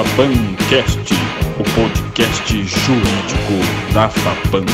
FAPANcast, o podcast jurídico da FAPAN.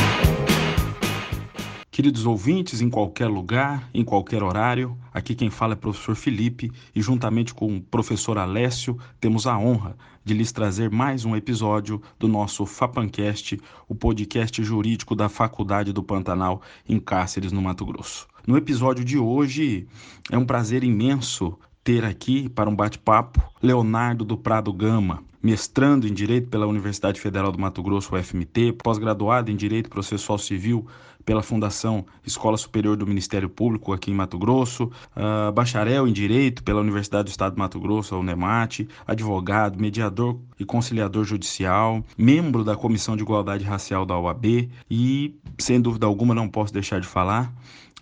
Queridos ouvintes, em qualquer lugar, em qualquer horário, aqui quem fala é o professor Felipe e juntamente com o professor Alessio temos a honra de lhes trazer mais um episódio do nosso FAPANcast, o podcast jurídico da Faculdade do Pantanal em Cáceres, no Mato Grosso. No episódio de hoje, é um prazer imenso ter aqui para um bate-papo Leonardo do Prado Gama, mestrando em Direito pela Universidade Federal do Mato Grosso, UFMT, pós-graduado em Direito Processual Civil pela Fundação Escola Superior do Ministério Público aqui em Mato Grosso, uh, bacharel em Direito pela Universidade do Estado do Mato Grosso, a UNEMAT, advogado, mediador e conciliador judicial, membro da Comissão de Igualdade Racial da OAB e, sem dúvida alguma, não posso deixar de falar,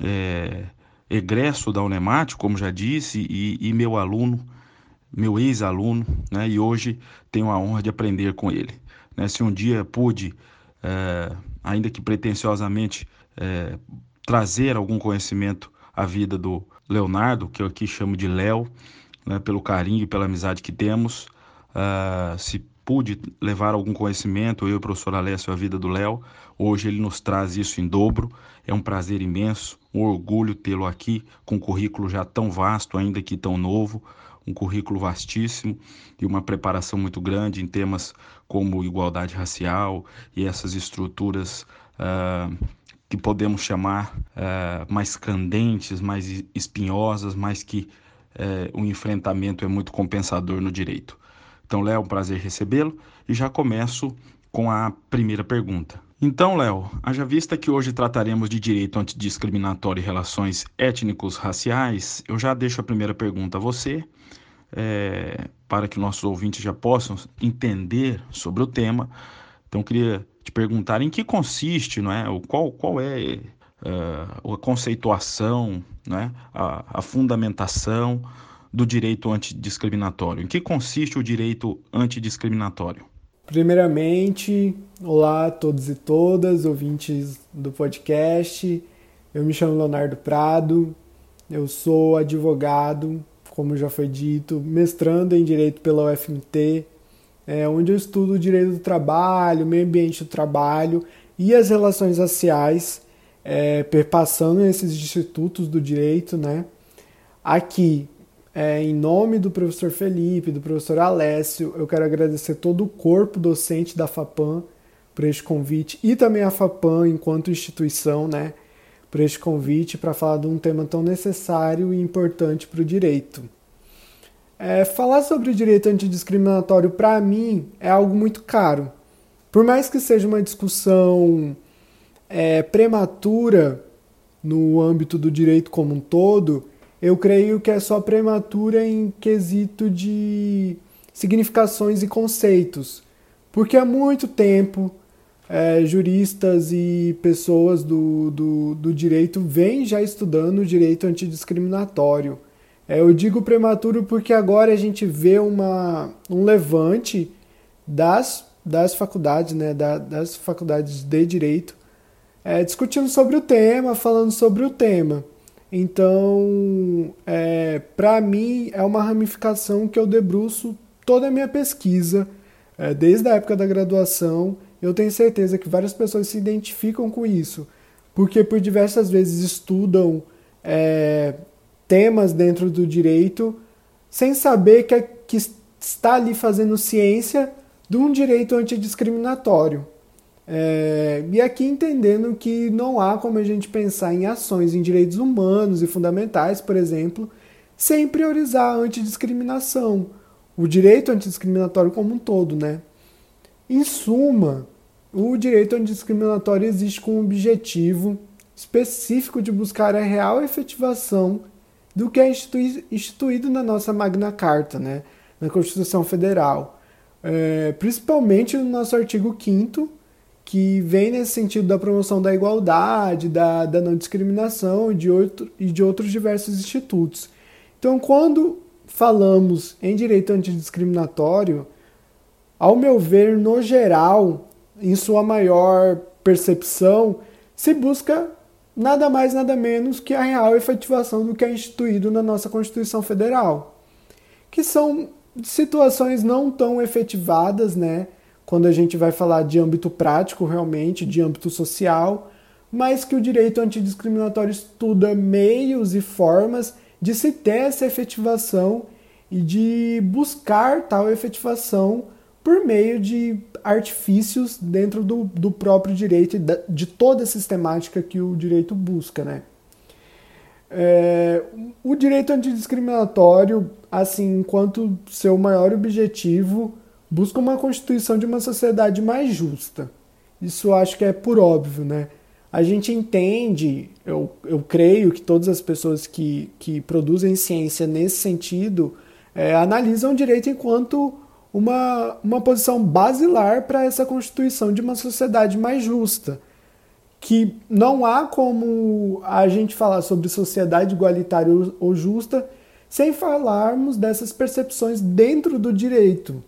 é, egresso da Unemat, como já disse, e, e meu aluno, meu ex-aluno, né, e hoje tenho a honra de aprender com ele. Né, se um dia pude, é, ainda que pretensiosamente, é, trazer algum conhecimento à vida do Leonardo, que eu aqui chamo de Léo, né, pelo carinho e pela amizade que temos, uh, se pude levar algum conhecimento, eu e o professor Alessio, a vida do Léo, hoje ele nos traz isso em dobro, é um prazer imenso, um orgulho tê-lo aqui com um currículo já tão vasto, ainda que tão novo, um currículo vastíssimo e uma preparação muito grande em temas como igualdade racial e essas estruturas uh, que podemos chamar uh, mais candentes, mais espinhosas, mas que uh, o enfrentamento é muito compensador no direito. Então, Léo, é um prazer recebê-lo e já começo com a primeira pergunta. Então, Léo, haja vista que hoje trataremos de direito antidiscriminatório e relações étnicos raciais, eu já deixo a primeira pergunta a você, é, para que nossos ouvintes já possam entender sobre o tema. Então, eu queria te perguntar em que consiste, não é? qual, qual é uh, a conceituação, é? a, a fundamentação do direito antidiscriminatório. Em que consiste o direito antidiscriminatório? Primeiramente, olá a todos e todas, ouvintes do podcast. Eu me chamo Leonardo Prado, eu sou advogado, como já foi dito, mestrando em Direito pela UFMT, é, onde eu estudo direito do trabalho, meio ambiente do trabalho e as relações raciais, é, perpassando esses institutos do direito, né? Aqui é, em nome do professor Felipe, do professor Alessio, eu quero agradecer todo o corpo docente da FAPAM por este convite e também a FAPAM enquanto instituição, né, por este convite para falar de um tema tão necessário e importante para o direito. É, falar sobre o direito antidiscriminatório para mim é algo muito caro. Por mais que seja uma discussão é, prematura no âmbito do direito como um todo, eu creio que é só prematura em quesito de significações e conceitos, porque há muito tempo é, juristas e pessoas do, do, do, direito vêm já estudando o direito antidiscriminatório. É, eu digo prematuro porque agora a gente vê uma, um levante das, das faculdades, né, da, das faculdades de direito, é, discutindo sobre o tema, falando sobre o tema. Então, é, para mim, é uma ramificação que eu debruço toda a minha pesquisa, é, desde a época da graduação. Eu tenho certeza que várias pessoas se identificam com isso, porque por diversas vezes estudam é, temas dentro do direito sem saber que, é, que está ali fazendo ciência de um direito antidiscriminatório. É, e aqui entendendo que não há como a gente pensar em ações em direitos humanos e fundamentais, por exemplo, sem priorizar a antidiscriminação, o direito antidiscriminatório como um todo, né? Em suma, o direito antidiscriminatório existe com o objetivo específico de buscar a real efetivação do que é instituído na nossa Magna Carta, né? na Constituição Federal, é, principalmente no nosso artigo 5 que vem nesse sentido da promoção da igualdade, da, da não discriminação e de, outro, e de outros diversos institutos. Então, quando falamos em direito antidiscriminatório, ao meu ver, no geral, em sua maior percepção, se busca nada mais, nada menos que a real efetivação do que é instituído na nossa Constituição Federal, que são situações não tão efetivadas, né? Quando a gente vai falar de âmbito prático, realmente, de âmbito social, mas que o direito antidiscriminatório estuda meios e formas de se ter essa efetivação e de buscar tal efetivação por meio de artifícios dentro do, do próprio direito e de toda a sistemática que o direito busca, né? É, o direito antidiscriminatório, assim, enquanto seu maior objetivo, busca uma constituição de uma sociedade mais justa. Isso acho que é por óbvio, né? A gente entende, eu, eu creio que todas as pessoas que, que produzem ciência nesse sentido é, analisam o direito enquanto uma, uma posição basilar para essa constituição de uma sociedade mais justa. Que não há como a gente falar sobre sociedade igualitária ou justa sem falarmos dessas percepções dentro do direito,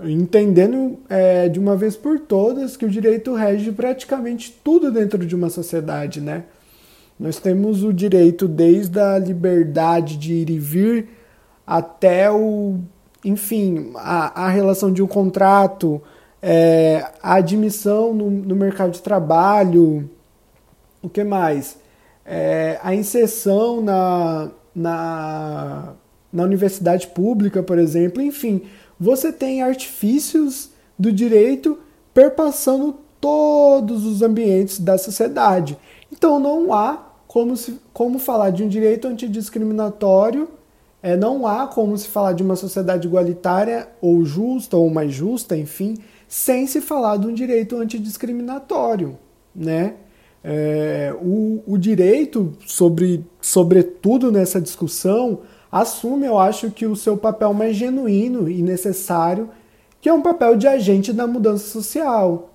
entendendo é, de uma vez por todas que o direito rege praticamente tudo dentro de uma sociedade, né? Nós temos o direito desde a liberdade de ir e vir até o enfim, a, a relação de um contrato, é, a admissão no, no, mercado de trabalho, o que mais? É, a inserção na, na, na universidade pública, por exemplo, enfim, você tem artifícios do direito perpassando todos os ambientes da sociedade. Então não há como, se, como falar de um direito antidiscriminatório é, não há como se falar de uma sociedade igualitária ou justa ou mais justa, enfim, sem se falar de um direito antidiscriminatório, né? É, o, o direito, sobre, sobretudo nessa discussão, assume, eu acho, que o seu papel mais genuíno e necessário, que é um papel de agente da mudança social.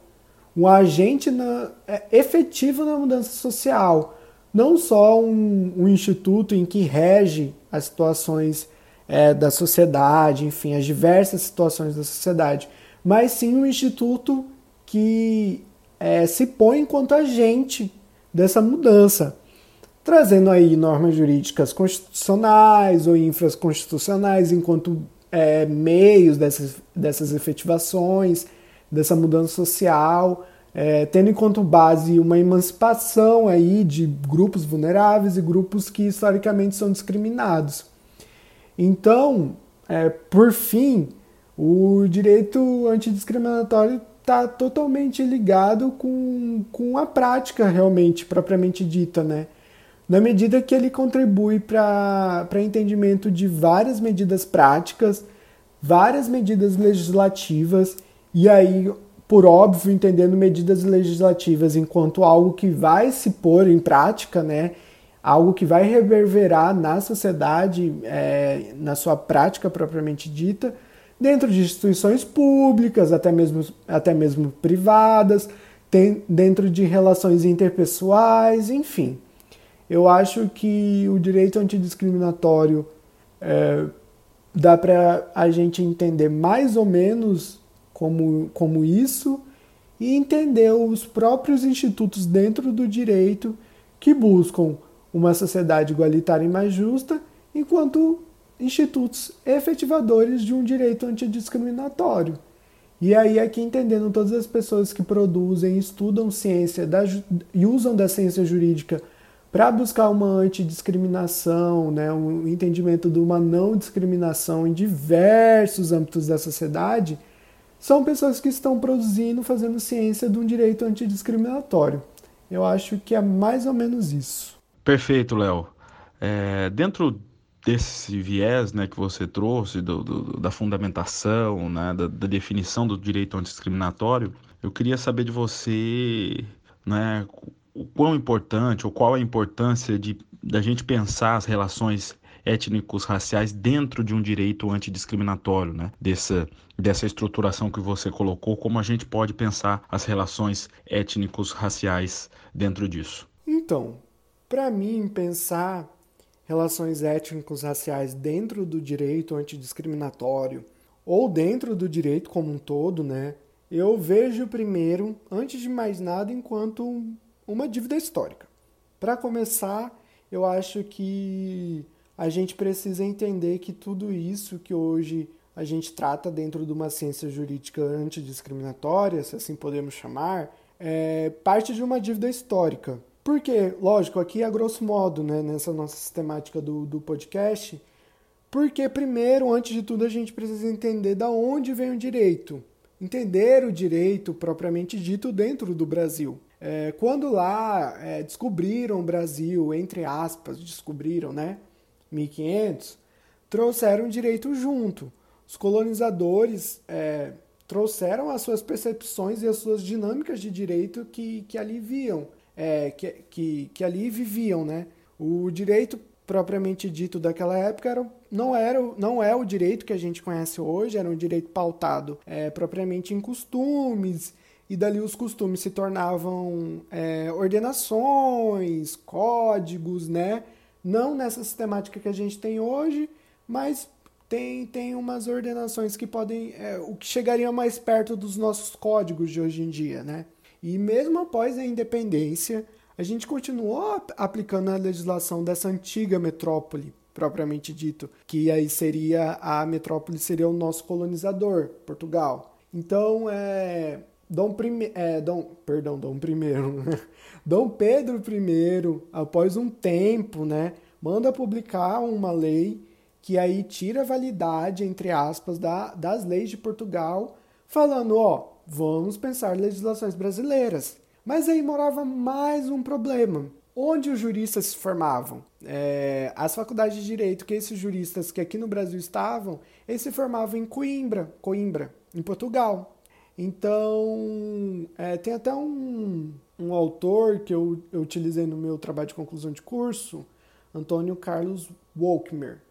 Um agente na, é, efetivo na mudança social. Não só um, um instituto em que rege as situações é, da sociedade, enfim, as diversas situações da sociedade, mas sim um instituto que é, se põe enquanto agente dessa mudança, trazendo aí normas jurídicas constitucionais ou infraconstitucionais enquanto é, meios dessas, dessas efetivações, dessa mudança social, é, tendo em conta base uma emancipação aí de grupos vulneráveis e grupos que historicamente são discriminados. Então, é, por fim, o direito antidiscriminatório está totalmente ligado com, com a prática realmente, propriamente dita, né? Na medida que ele contribui para entendimento de várias medidas práticas, várias medidas legislativas, e aí por óbvio, entendendo medidas legislativas enquanto algo que vai se pôr em prática, né? algo que vai reverberar na sociedade, é, na sua prática propriamente dita, dentro de instituições públicas, até mesmo, até mesmo privadas, tem, dentro de relações interpessoais, enfim. Eu acho que o direito antidiscriminatório é, dá para a gente entender mais ou menos como, como isso e entender os próprios institutos dentro do direito que buscam uma sociedade igualitária e mais justa, enquanto institutos efetivadores de um direito antidiscriminatório. E aí aqui entendendo todas as pessoas que produzem, estudam ciência da, e usam da ciência jurídica para buscar uma antidiscriminação, né, um entendimento de uma não discriminação em diversos âmbitos da sociedade, são pessoas que estão produzindo, fazendo ciência de um direito antidiscriminatório. Eu acho que é mais ou menos isso. Perfeito, Léo. É, dentro desse viés né, que você trouxe, do, do, da fundamentação, né, da, da, definição do direito antidiscriminatório, eu queria saber de você né, o quão importante, ou qual a importância de da gente pensar as relações étnicos raciais dentro de um direito antidiscriminatório, né? Dessa, dessa estruturação que você colocou, como a gente pode pensar as relações étnicos raciais dentro disso? Então, para mim, pensar relações étnicos raciais dentro do direito antidiscriminatório ou dentro do direito como um todo, né? Eu vejo primeiro, antes de mais nada, enquanto uma dívida histórica. Para começar, eu acho que a gente precisa entender que tudo isso que hoje a gente trata dentro de uma ciência jurídica antidiscriminatória, se assim podemos chamar, é, parte de uma dívida histórica. Porque, lógico, aqui a grosso modo, né, nessa nossa sistemática do, do podcast, porque primeiro, antes de tudo, a gente precisa entender da onde vem o direito. Entender o direito propriamente dito dentro do Brasil. É, quando lá é, descobriram o Brasil, entre aspas, descobriram, né? 1500, trouxeram direito junto. Os colonizadores é, trouxeram as suas percepções e as suas dinâmicas de direito que, que ali viam é, que, que, que ali viviam, né? O direito propriamente dito daquela época não, era, não é o direito que a gente conhece hoje, era um direito pautado é, propriamente em costumes, e dali os costumes se tornavam é, ordenações, códigos, né? Não nessa sistemática que a gente tem hoje, mas tem, tem umas ordenações que podem. É, o que chegaria mais perto dos nossos códigos de hoje em dia, né? E mesmo após a independência, a gente continuou aplicando a legislação dessa antiga metrópole, propriamente dito, que aí seria a metrópole seria o nosso colonizador, Portugal. Então, é, Dom, Prime, é, Dom, perdão, Dom I, Dom Pedro I, após um tempo, né, manda publicar uma lei que aí tira a validade, entre aspas, da, das leis de Portugal, falando, ó, vamos pensar legislações brasileiras. Mas aí morava mais um problema. Onde os juristas se formavam? É, as faculdades de direito que esses juristas que aqui no Brasil estavam, eles se formavam em Coimbra, Coimbra, em Portugal. Então, é, tem até um, um autor que eu, eu utilizei no meu trabalho de conclusão de curso, Antônio Carlos Wolkmer.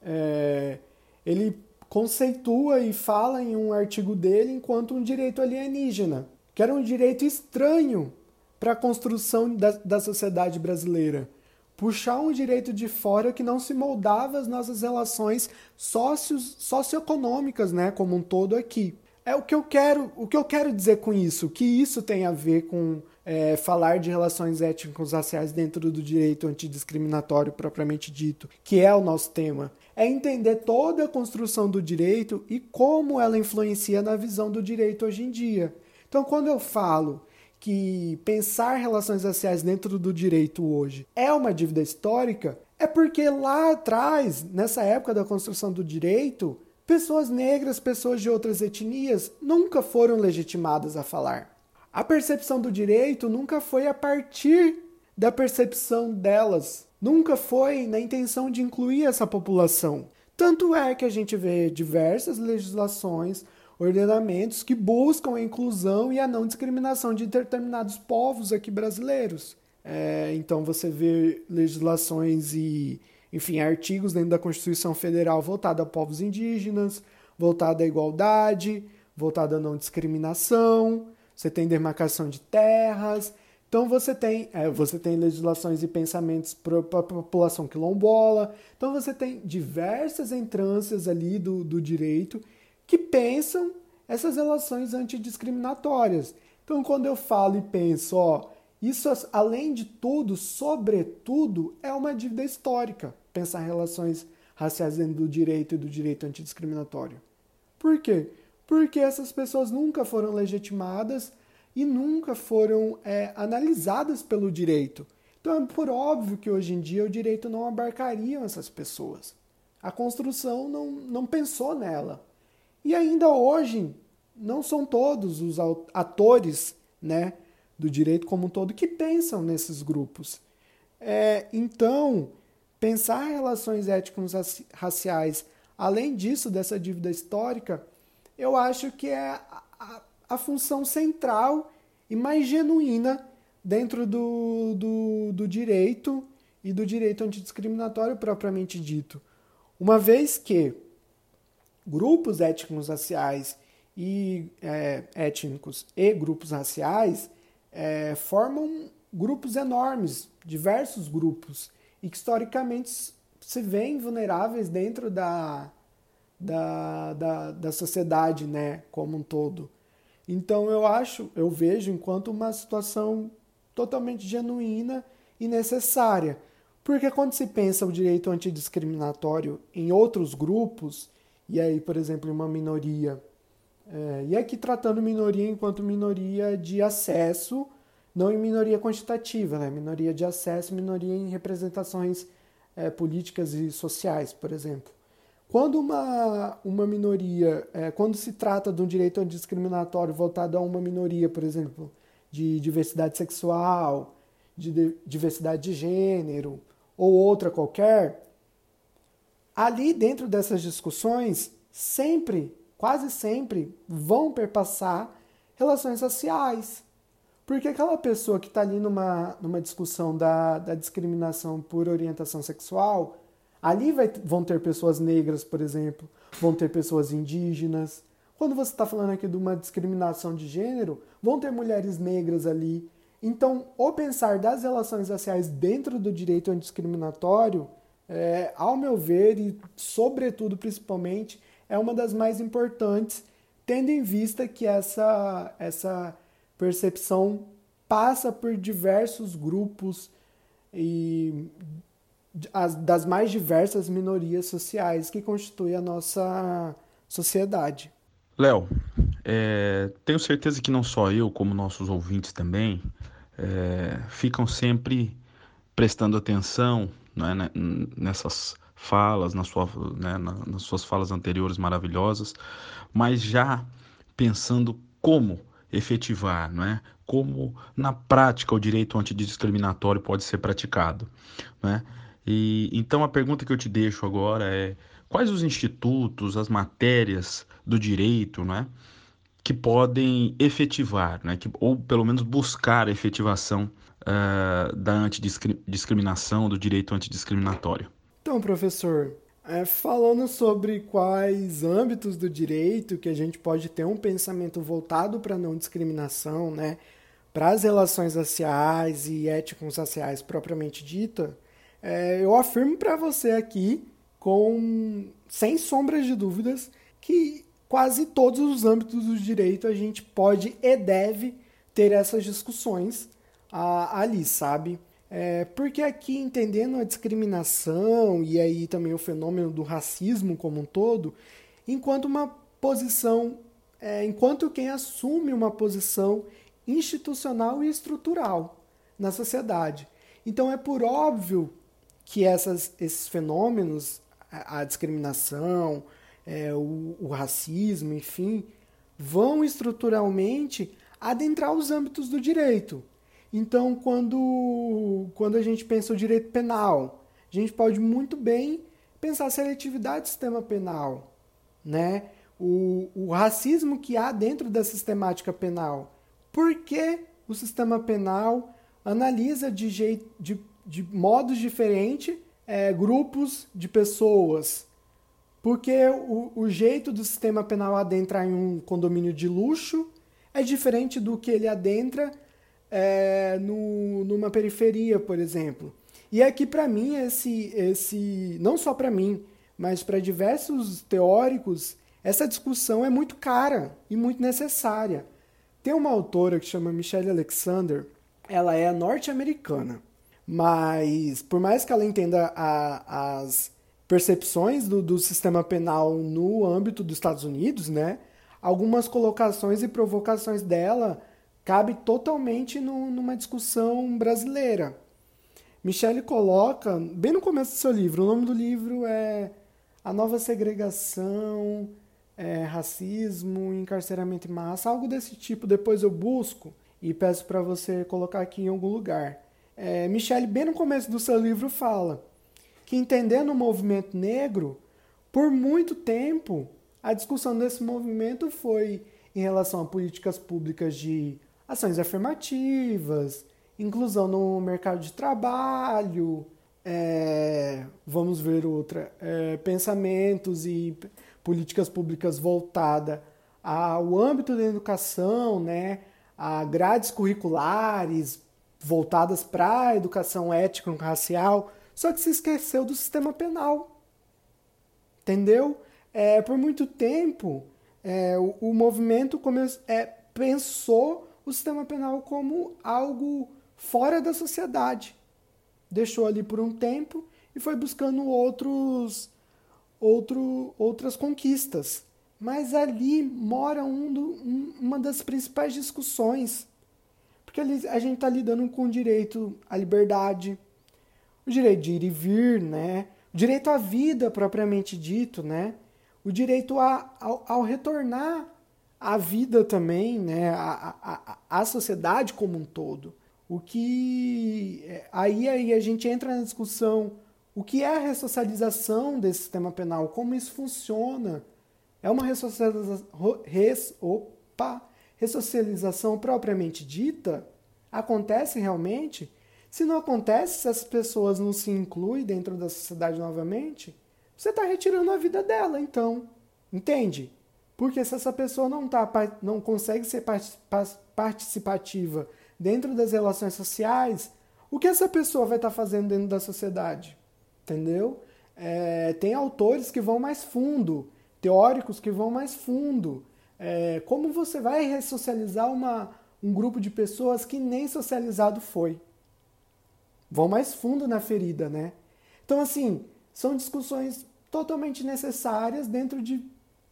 É, ele conceitua e fala em um artigo dele enquanto um direito alienígena, que era um direito estranho para a construção da, da sociedade brasileira. Puxar um direito de fora que não se moldava às nossas relações socios, socioeconômicas, né, como um todo aqui. É o que eu quero, o que eu quero dizer com isso, que isso tem a ver com é, falar de relações étnicos raciais dentro do direito antidiscriminatório propriamente dito, que é o nosso tema é entender toda a construção do direito e como ela influencia na visão do direito hoje em dia. Então, quando eu falo que pensar relações raciais dentro do direito hoje é uma dívida histórica, é porque lá atrás, nessa época da construção do direito, pessoas negras, pessoas de outras etnias nunca foram legitimadas a falar. A percepção do direito nunca foi a partir da percepção delas nunca foi na intenção de incluir essa população. Tanto é que a gente vê diversas legislações, ordenamentos que buscam a inclusão e a não discriminação de determinados povos aqui brasileiros. É, então você vê legislações e, enfim, artigos dentro da Constituição Federal voltada a povos indígenas, voltada à igualdade, voltada à não discriminação. Você tem demarcação de terras, então você tem, é, você tem legislações e pensamentos para a população quilombola. Então você tem diversas entrâncias ali do, do direito que pensam essas relações antidiscriminatórias. Então quando eu falo e penso, ó, isso além de tudo, sobretudo, é uma dívida histórica pensar relações raciais dentro do direito e do direito antidiscriminatório. Por quê? Porque essas pessoas nunca foram legitimadas e nunca foram é, analisadas pelo direito. Então é por óbvio que hoje em dia o direito não abarcaria essas pessoas. A construção não, não pensou nela. E ainda hoje, não são todos os atores né, do direito como um todo que pensam nesses grupos. É, então, pensar relações étnicos raciais, além disso, dessa dívida histórica, eu acho que é a, a função central e mais genuína dentro do, do, do direito e do direito antidiscriminatório propriamente dito. Uma vez que grupos étnicos raciais e é, étnicos e grupos raciais é, formam grupos enormes, diversos grupos, e que historicamente se veem vulneráveis dentro da, da, da, da sociedade né, como um todo. Então eu acho, eu vejo enquanto uma situação totalmente genuína e necessária. Porque quando se pensa o direito antidiscriminatório em outros grupos e aí, por exemplo, uma minoria, é, e aqui tratando minoria enquanto minoria de acesso, não em minoria quantitativa, né? minoria de acesso, minoria em representações é, políticas e sociais, por exemplo. Quando uma, uma minoria, é, quando se trata de um direito discriminatório voltado a uma minoria, por exemplo, de diversidade sexual, de diversidade de gênero ou outra qualquer, ali dentro dessas discussões, sempre, quase sempre, vão perpassar relações raciais. Porque aquela pessoa que está ali numa, numa discussão da, da discriminação por orientação sexual, ali vai, vão ter pessoas negras, por exemplo, vão ter pessoas indígenas. Quando você está falando aqui de uma discriminação de gênero, vão ter mulheres negras ali. Então, o pensar das relações raciais dentro do direito antidiscriminatório é, ao meu ver, e sobretudo, principalmente, é uma das mais importantes, tendo em vista que essa, essa percepção passa por diversos grupos e as, das mais diversas minorias sociais que constituem a nossa sociedade. Léo, é, tenho certeza que não só eu, como nossos ouvintes também, é, ficam sempre prestando atenção né, né, nessas falas, na sua, né, nas suas falas anteriores maravilhosas, mas já pensando como efetivar, não é? como na prática o direito antidiscriminatório pode ser praticado. Né? E, então a pergunta que eu te deixo agora é quais os institutos, as matérias do direito né, que podem efetivar, né, que, ou pelo menos buscar a efetivação uh, da antidiscriminação, do direito antidiscriminatório. Então, professor, é, falando sobre quais âmbitos do direito que a gente pode ter um pensamento voltado para não discriminação, né, para as relações raciais e éticos raciais propriamente dita, é, eu afirmo para você aqui, com sem sombras de dúvidas, que quase todos os âmbitos do direito a gente pode e deve ter essas discussões ali, sabe? É, porque aqui, entendendo a discriminação e aí também o fenômeno do racismo como um todo, enquanto uma posição, é, enquanto quem assume uma posição institucional e estrutural na sociedade. Então é por óbvio que essas, esses fenômenos, a, a discriminação, é, o, o racismo, enfim, vão estruturalmente adentrar os âmbitos do direito. Então, quando, quando a gente pensa o direito penal, a gente pode muito bem pensar a seletividade do sistema penal, né? O, o racismo que há dentro da sistemática penal. Por que o sistema penal analisa de, jeito, de, de modos diferentes é, grupos de pessoas? Porque o, o jeito do sistema penal adentrar em um condomínio de luxo é diferente do que ele adentra é, no, numa periferia, por exemplo. E aqui, para mim, esse, esse não só para mim, mas para diversos teóricos, essa discussão é muito cara e muito necessária. Tem uma autora que chama Michelle Alexander, ela é norte-americana, mas por mais que ela entenda a, as percepções do, do sistema penal no âmbito dos Estados Unidos, né, algumas colocações e provocações dela cabe totalmente no, numa discussão brasileira. Michele coloca, bem no começo do seu livro, o nome do livro é A Nova Segregação, é, Racismo, Encarceramento em Massa, algo desse tipo. Depois eu busco e peço para você colocar aqui em algum lugar. É, Michele, bem no começo do seu livro, fala que entendendo o movimento negro, por muito tempo, a discussão desse movimento foi em relação a políticas públicas de ações afirmativas, inclusão no mercado de trabalho, é, vamos ver outra, é, pensamentos e políticas públicas voltadas ao âmbito da educação, né, a grades curriculares voltadas para a educação étnico-racial, só que se esqueceu do sistema penal. Entendeu? É, por muito tempo, é, o, o movimento come, é, pensou o sistema penal como algo fora da sociedade. Deixou ali por um tempo e foi buscando outros outro, outras conquistas. Mas ali mora um do, um, uma das principais discussões. Porque ali a gente está lidando com o direito à liberdade, o direito de ir e vir, né? o direito à vida propriamente dito, né? o direito a, ao, ao retornar à vida também, né? à, à, à sociedade como um todo. O que é, aí, aí a gente entra na discussão o que é a ressocialização desse sistema penal, como isso funciona. É uma ressocialização, res, opa, ressocialização propriamente dita? Acontece realmente? Se não acontece, se as pessoas não se incluem dentro da sociedade novamente, você está retirando a vida dela, então. Entende? Porque se essa pessoa não, tá, não consegue ser participativa dentro das relações sociais, o que essa pessoa vai estar tá fazendo dentro da sociedade? Entendeu? É, tem autores que vão mais fundo, teóricos que vão mais fundo. É, como você vai ressocializar uma, um grupo de pessoas que nem socializado foi? Vão mais fundo na ferida, né? Então, assim, são discussões totalmente necessárias dentro de,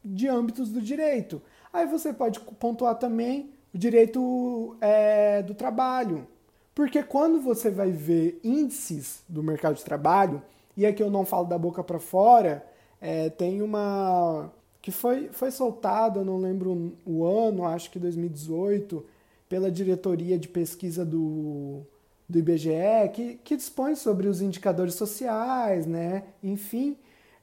de âmbitos do direito. Aí você pode pontuar também o direito é, do trabalho. Porque quando você vai ver índices do mercado de trabalho, e aqui eu não falo da boca para fora, é, tem uma que foi, foi soltada, não lembro o ano, acho que 2018, pela diretoria de pesquisa do, do IBGE, que, que dispõe sobre os indicadores sociais, né? enfim,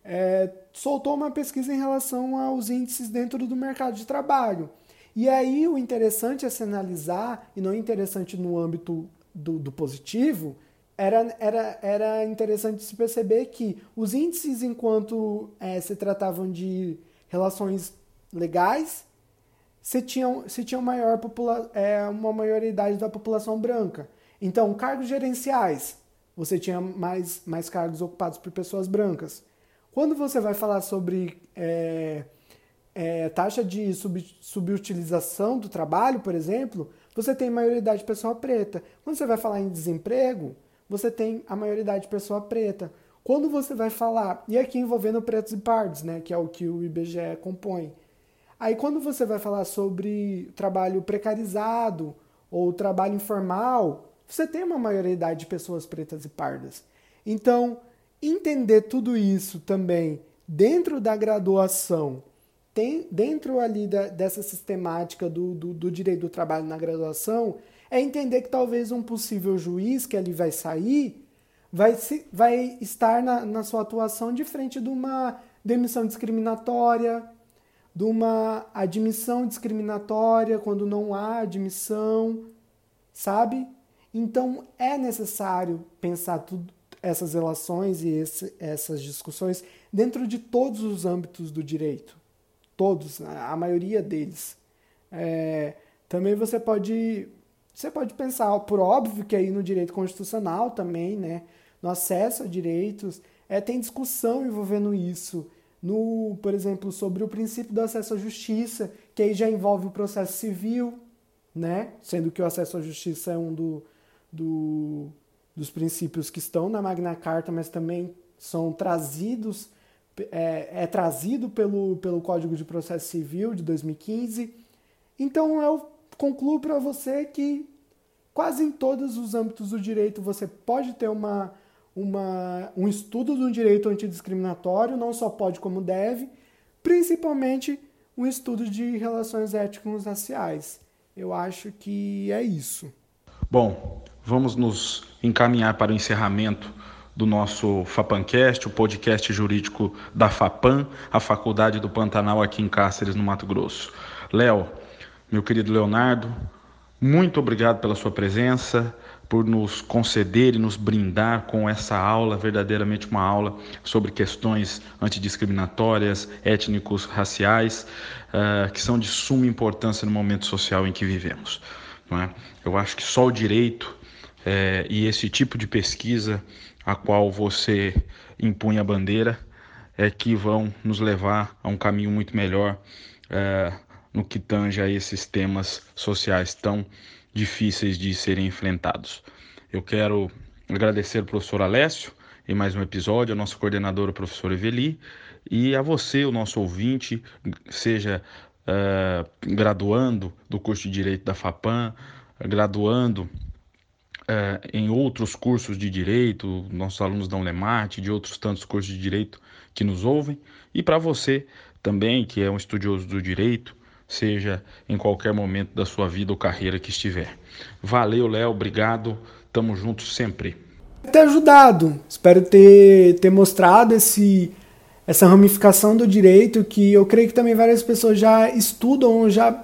é, soltou uma pesquisa em relação aos índices dentro do mercado de trabalho. E aí o interessante é se analisar, e não interessante no âmbito do, do positivo, era, era, era interessante se perceber que os índices, enquanto é, se tratavam de relações legais, se tinham, se tinham maior popula é, uma maioridade da população branca. Então, cargos gerenciais, você tinha mais, mais cargos ocupados por pessoas brancas. Quando você vai falar sobre é, é, taxa de sub, subutilização do trabalho, por exemplo, você tem maioridade de pessoa preta. Quando você vai falar em desemprego, você tem a maioridade de pessoa preta. Quando você vai falar, e aqui envolvendo pretos e pardos, né, que é o que o IBGE compõe. Aí quando você vai falar sobre trabalho precarizado ou trabalho informal, você tem uma maioridade de pessoas pretas e pardas. Então, entender tudo isso também dentro da graduação, tem, dentro ali da, dessa sistemática do, do, do direito do trabalho na graduação, é entender que talvez um possível juiz que ali vai sair vai, se, vai estar na, na sua atuação de frente de uma demissão discriminatória, de uma admissão discriminatória quando não há admissão, sabe? Então é necessário pensar tudo, essas relações e esse, essas discussões dentro de todos os âmbitos do direito. Todos, a maioria deles. É, também você pode você pode pensar, por óbvio que aí no direito constitucional também, né, no acesso a direitos, é, tem discussão envolvendo isso. No, por exemplo, sobre o princípio do acesso à justiça, que aí já envolve o processo civil, né, sendo que o acesso à justiça é um do, do, dos princípios que estão na Magna Carta, mas também são trazidos, é, é trazido pelo, pelo Código de Processo Civil de 2015. Então eu concluo para você que quase em todos os âmbitos do direito você pode ter uma, uma, um estudo do direito antidiscriminatório, não só pode como deve, principalmente um estudo de relações étnico-raciais. Eu acho que é isso. Bom, vamos nos encaminhar para o encerramento do nosso FAPANcast, o podcast jurídico da FAPAN, a Faculdade do Pantanal aqui em Cáceres, no Mato Grosso. Léo, meu querido Leonardo, muito obrigado pela sua presença, por nos conceder e nos brindar com essa aula, verdadeiramente uma aula sobre questões antidiscriminatórias, étnicos, raciais, uh, que são de suma importância no momento social em que vivemos. É? Eu acho que só o direito é, e esse tipo de pesquisa a qual você impunha a bandeira é que vão nos levar a um caminho muito melhor. É, no que tange a esses temas sociais tão difíceis de serem enfrentados. Eu quero agradecer ao professor Alessio em mais um episódio, ao nosso coordenador, o professor Eveli, E a você, o nosso ouvinte, seja uh, graduando do curso de Direito da FAPAM, graduando uh, em outros cursos de Direito, nossos alunos da Unemate, de outros tantos cursos de Direito que nos ouvem, e para você também, que é um estudioso do Direito, seja em qualquer momento da sua vida ou carreira que estiver. Valeu, Léo, obrigado, tamo junto sempre. Ter ajudado, espero ter, ter mostrado esse essa ramificação do direito que eu creio que também várias pessoas já estudam, já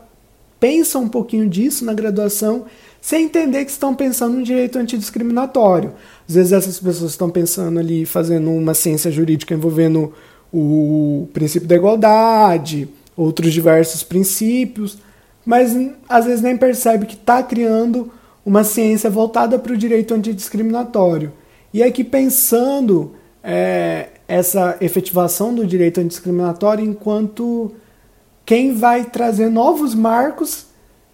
pensam um pouquinho disso na graduação, sem entender que estão pensando no direito antidiscriminatório. Às vezes essas pessoas estão pensando ali, fazendo uma ciência jurídica envolvendo o princípio da igualdade, outros diversos princípios, mas às vezes nem percebe que está criando uma ciência voltada para o direito antidiscriminatório. E aqui pensando é, essa efetivação do direito antidiscriminatório enquanto quem vai trazer novos marcos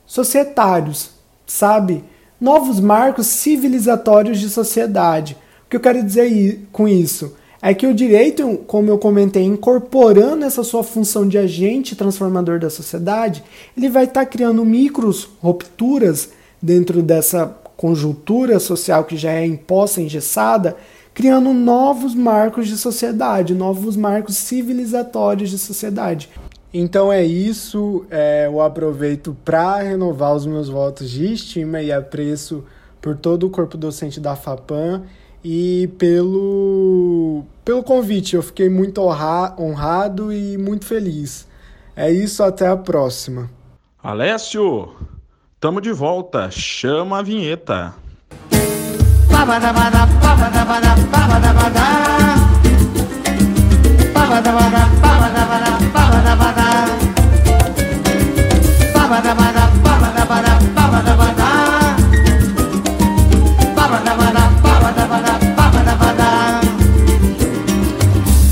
societários, sabe? Novos marcos civilizatórios de sociedade. O que eu quero dizer com isso? É que o direito, como eu comentei, incorporando essa sua função de agente transformador da sociedade, ele vai estar tá criando micros rupturas dentro dessa conjuntura social que já é imposta, engessada, criando novos marcos de sociedade, novos marcos civilizatórios de sociedade. Então é isso, é, eu aproveito para renovar os meus votos de estima e apreço por todo o corpo docente da FAPAM e pelo, pelo convite. Eu fiquei muito honrado e muito feliz. É isso, até a próxima. Alessio, tamo de volta. Chama a vinheta.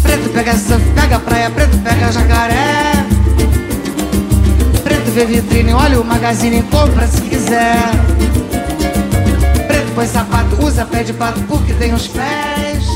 Preto pega pega praia, preto pega jacaré. Preto vê vitrine, olha o magazine, compra se quiser põe sapato, usa pé de pato porque tem os pés.